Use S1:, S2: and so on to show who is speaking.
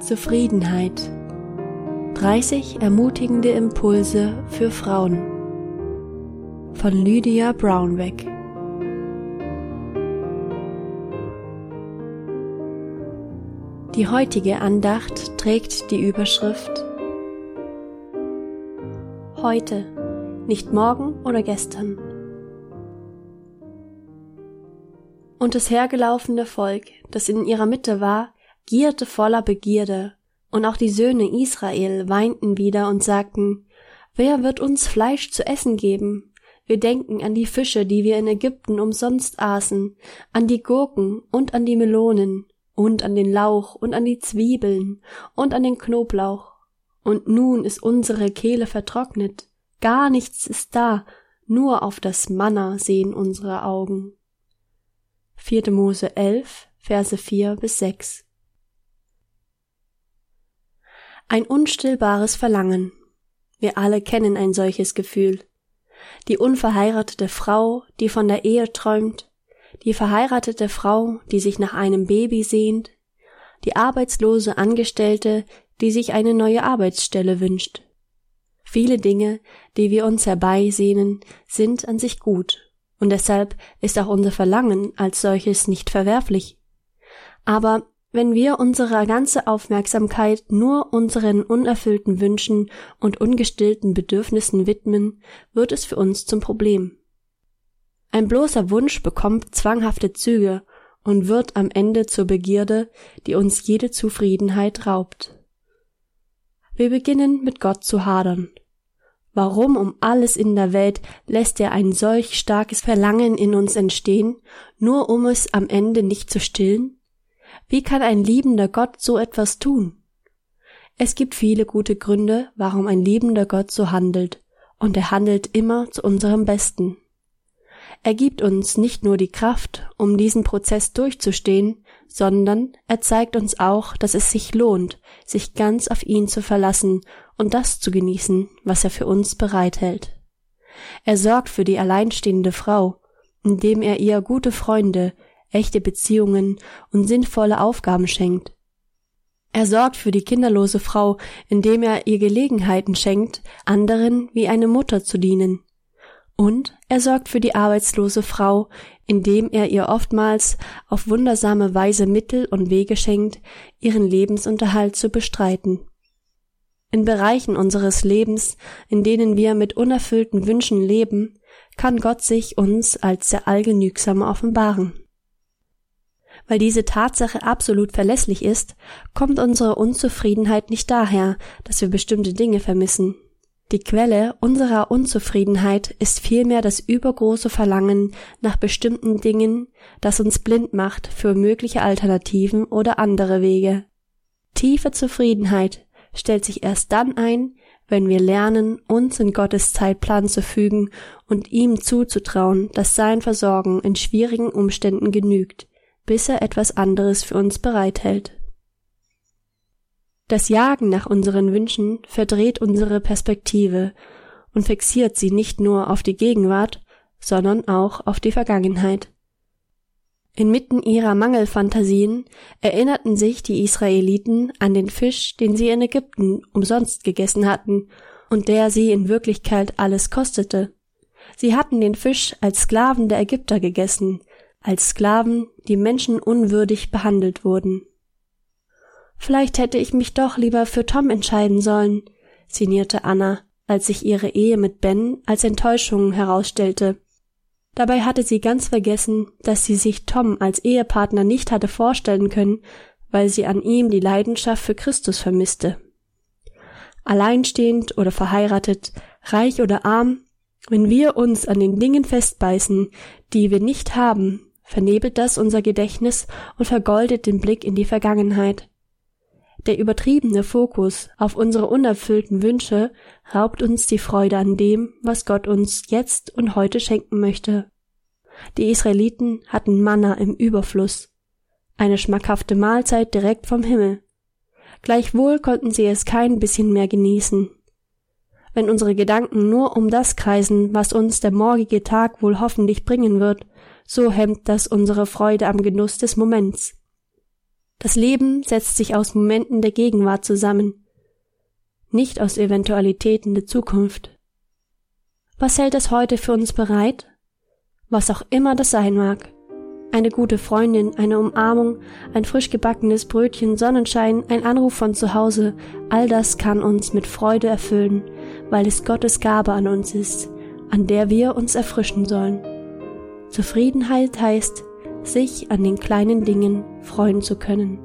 S1: Zufriedenheit. 30 ermutigende Impulse für Frauen. Von Lydia Brownback. Die heutige Andacht trägt die Überschrift Heute, nicht morgen oder gestern. Und das hergelaufene Volk, das in ihrer Mitte war, gierte voller Begierde, und auch die Söhne Israel weinten wieder und sagten, Wer wird uns Fleisch zu essen geben? Wir denken an die Fische, die wir in Ägypten umsonst aßen, an die Gurken und an die Melonen und an den Lauch und an die Zwiebeln und an den Knoblauch. Und nun ist unsere Kehle vertrocknet, gar nichts ist da, nur auf das Manna sehen unsere Augen. 4. Mose 11, Verse 4 bis 6 Ein unstillbares Verlangen. Wir alle kennen ein solches Gefühl. Die unverheiratete Frau, die von der Ehe träumt, die verheiratete Frau, die sich nach einem Baby sehnt, die arbeitslose Angestellte, die sich eine neue Arbeitsstelle wünscht. Viele Dinge, die wir uns herbeisehnen, sind an sich gut, und deshalb ist auch unser Verlangen als solches nicht verwerflich. Aber wenn wir unsere ganze Aufmerksamkeit nur unseren unerfüllten Wünschen und ungestillten Bedürfnissen widmen, wird es für uns zum Problem. Ein bloßer Wunsch bekommt zwanghafte Züge und wird am Ende zur Begierde, die uns jede Zufriedenheit raubt. Wir beginnen mit Gott zu hadern. Warum um alles in der Welt lässt er ein solch starkes Verlangen in uns entstehen, nur um es am Ende nicht zu stillen? Wie kann ein liebender Gott so etwas tun? Es gibt viele gute Gründe, warum ein liebender Gott so handelt, und er handelt immer zu unserem Besten. Er gibt uns nicht nur die Kraft, um diesen Prozess durchzustehen, sondern er zeigt uns auch, dass es sich lohnt, sich ganz auf ihn zu verlassen und das zu genießen, was er für uns bereithält. Er sorgt für die alleinstehende Frau, indem er ihr gute Freunde, echte Beziehungen und sinnvolle Aufgaben schenkt. Er sorgt für die kinderlose Frau, indem er ihr Gelegenheiten schenkt, anderen wie eine Mutter zu dienen. Und er sorgt für die arbeitslose Frau, indem er ihr oftmals auf wundersame Weise Mittel und Wege schenkt, ihren Lebensunterhalt zu bestreiten. In Bereichen unseres Lebens, in denen wir mit unerfüllten Wünschen leben, kann Gott sich uns als der Allgenügsame offenbaren. Weil diese Tatsache absolut verlässlich ist, kommt unsere Unzufriedenheit nicht daher, dass wir bestimmte Dinge vermissen. Die Quelle unserer Unzufriedenheit ist vielmehr das übergroße Verlangen nach bestimmten Dingen, das uns blind macht für mögliche Alternativen oder andere Wege. Tiefe Zufriedenheit stellt sich erst dann ein, wenn wir lernen, uns in Gottes Zeitplan zu fügen und ihm zuzutrauen, dass sein Versorgen in schwierigen Umständen genügt, bis er etwas anderes für uns bereithält. Das Jagen nach unseren Wünschen verdreht unsere Perspektive und fixiert sie nicht nur auf die Gegenwart, sondern auch auf die Vergangenheit. Inmitten ihrer Mangelfantasien erinnerten sich die Israeliten an den Fisch, den sie in Ägypten umsonst gegessen hatten und der sie in Wirklichkeit alles kostete. Sie hatten den Fisch als Sklaven der Ägypter gegessen, als Sklaven, die menschenunwürdig behandelt wurden. Vielleicht hätte ich mich doch lieber für Tom entscheiden sollen, sinnierte Anna, als sich ihre Ehe mit Ben als Enttäuschung herausstellte. Dabei hatte sie ganz vergessen, dass sie sich Tom als Ehepartner nicht hatte vorstellen können, weil sie an ihm die Leidenschaft für Christus vermisste. Alleinstehend oder verheiratet, reich oder arm, wenn wir uns an den Dingen festbeißen, die wir nicht haben, vernebelt das unser Gedächtnis und vergoldet den Blick in die Vergangenheit. Der übertriebene Fokus auf unsere unerfüllten Wünsche raubt uns die Freude an dem, was Gott uns jetzt und heute schenken möchte. Die Israeliten hatten Manna im Überfluss, eine schmackhafte Mahlzeit direkt vom Himmel. Gleichwohl konnten sie es kein bisschen mehr genießen. Wenn unsere Gedanken nur um das kreisen, was uns der morgige Tag wohl hoffentlich bringen wird, so hemmt das unsere Freude am Genuss des Moments. Das Leben setzt sich aus Momenten der Gegenwart zusammen, nicht aus Eventualitäten der Zukunft. Was hält es heute für uns bereit? Was auch immer das sein mag. Eine gute Freundin, eine Umarmung, ein frisch gebackenes Brötchen, Sonnenschein, ein Anruf von zu Hause, all das kann uns mit Freude erfüllen, weil es Gottes Gabe an uns ist, an der wir uns erfrischen sollen. Zufriedenheit heißt, sich an den kleinen Dingen freuen zu können.